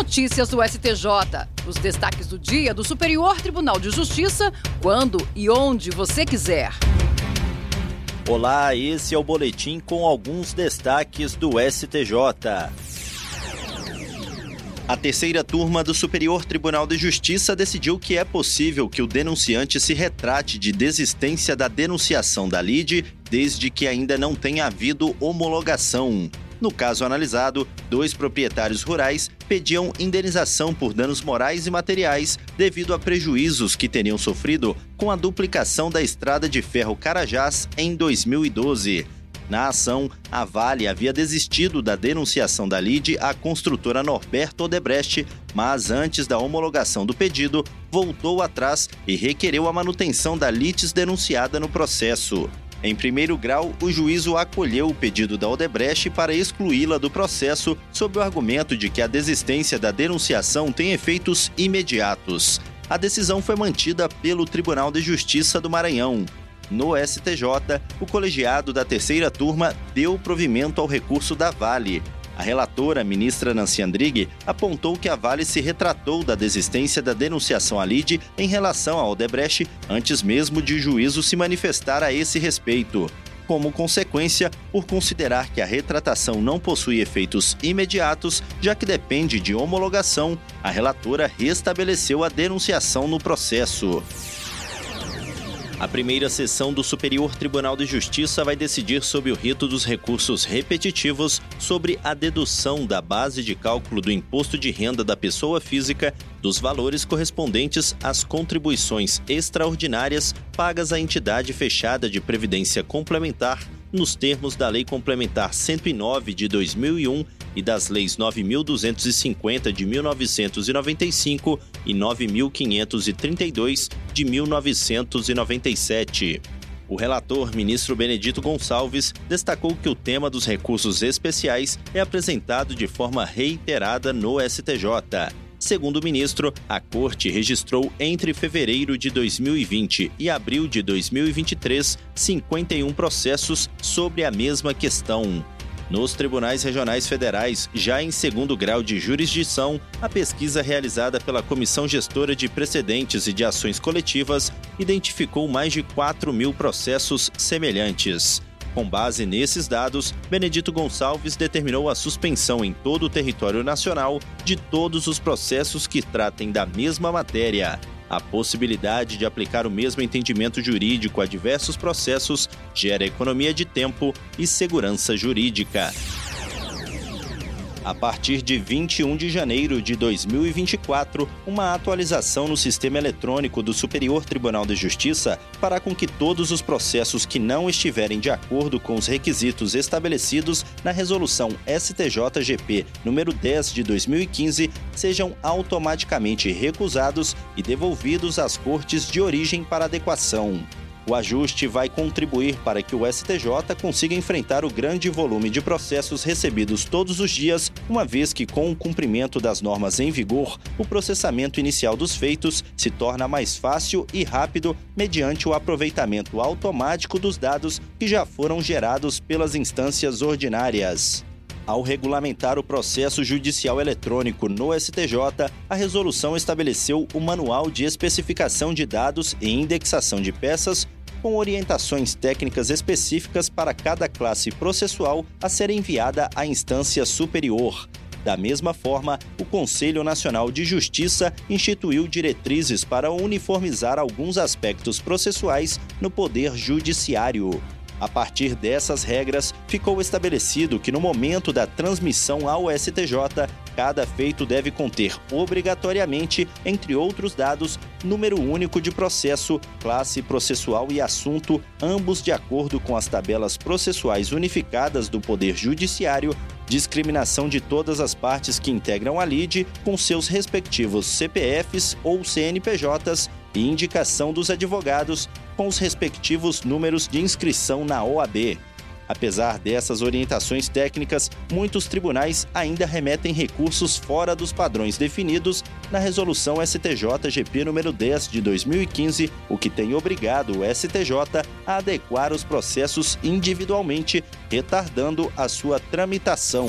notícias do STJ. Os destaques do dia do Superior Tribunal de Justiça, quando e onde você quiser. Olá, esse é o boletim com alguns destaques do STJ. A terceira turma do Superior Tribunal de Justiça decidiu que é possível que o denunciante se retrate de desistência da denunciação da lide, desde que ainda não tenha havido homologação. No caso analisado, dois proprietários rurais pediam indenização por danos morais e materiais devido a prejuízos que teriam sofrido com a duplicação da estrada de ferro Carajás em 2012. Na ação, a Vale havia desistido da denunciação da lide à construtora Norberto Odebrecht, mas antes da homologação do pedido, voltou atrás e requereu a manutenção da litis denunciada no processo. Em primeiro grau, o juízo acolheu o pedido da Odebrecht para excluí-la do processo sob o argumento de que a desistência da denunciação tem efeitos imediatos. A decisão foi mantida pelo Tribunal de Justiça do Maranhão. No STJ, o colegiado da terceira turma deu provimento ao recurso da Vale. A relatora, ministra Nancy Andrighi, apontou que a Vale se retratou da desistência da denunciação à LIDE em relação ao Odebrecht antes mesmo de o juízo se manifestar a esse respeito. Como consequência, por considerar que a retratação não possui efeitos imediatos, já que depende de homologação, a relatora restabeleceu a denunciação no processo. A primeira sessão do Superior Tribunal de Justiça vai decidir sobre o rito dos recursos repetitivos sobre a dedução da base de cálculo do imposto de renda da pessoa física dos valores correspondentes às contribuições extraordinárias pagas à entidade fechada de previdência complementar nos termos da Lei Complementar 109 de 2001 e das leis 9250 de 1995 e 9532 de 1997. O relator, ministro Benedito Gonçalves, destacou que o tema dos recursos especiais é apresentado de forma reiterada no STJ. Segundo o ministro, a Corte registrou entre fevereiro de 2020 e abril de 2023 51 processos sobre a mesma questão. Nos tribunais regionais federais, já em segundo grau de jurisdição, a pesquisa realizada pela Comissão Gestora de Precedentes e de Ações Coletivas identificou mais de 4 mil processos semelhantes. Com base nesses dados, Benedito Gonçalves determinou a suspensão em todo o território nacional de todos os processos que tratem da mesma matéria. A possibilidade de aplicar o mesmo entendimento jurídico a diversos processos gera economia de tempo e segurança jurídica. A partir de 21 de janeiro de 2024, uma atualização no sistema eletrônico do Superior Tribunal de Justiça fará com que todos os processos que não estiverem de acordo com os requisitos estabelecidos na resolução STJGP número 10 de 2015 sejam automaticamente recusados e devolvidos às cortes de origem para adequação. O ajuste vai contribuir para que o STJ consiga enfrentar o grande volume de processos recebidos todos os dias, uma vez que, com o cumprimento das normas em vigor, o processamento inicial dos feitos se torna mais fácil e rápido mediante o aproveitamento automático dos dados que já foram gerados pelas instâncias ordinárias. Ao regulamentar o processo judicial eletrônico no STJ, a resolução estabeleceu o Manual de Especificação de Dados e Indexação de Peças com orientações técnicas específicas para cada classe processual a ser enviada à instância superior. Da mesma forma, o Conselho Nacional de Justiça instituiu diretrizes para uniformizar alguns aspectos processuais no Poder Judiciário. A partir dessas regras, ficou estabelecido que no momento da transmissão ao STJ, cada feito deve conter obrigatoriamente, entre outros dados, número único de processo, classe processual e assunto, ambos de acordo com as tabelas processuais unificadas do Poder Judiciário, discriminação de todas as partes que integram a LIDE com seus respectivos CPFs ou CNPJs e indicação dos advogados com os respectivos números de inscrição na OAB. Apesar dessas orientações técnicas, muitos tribunais ainda remetem recursos fora dos padrões definidos na resolução STJ-GP número 10 de 2015, o que tem obrigado o STJ a adequar os processos individualmente, retardando a sua tramitação.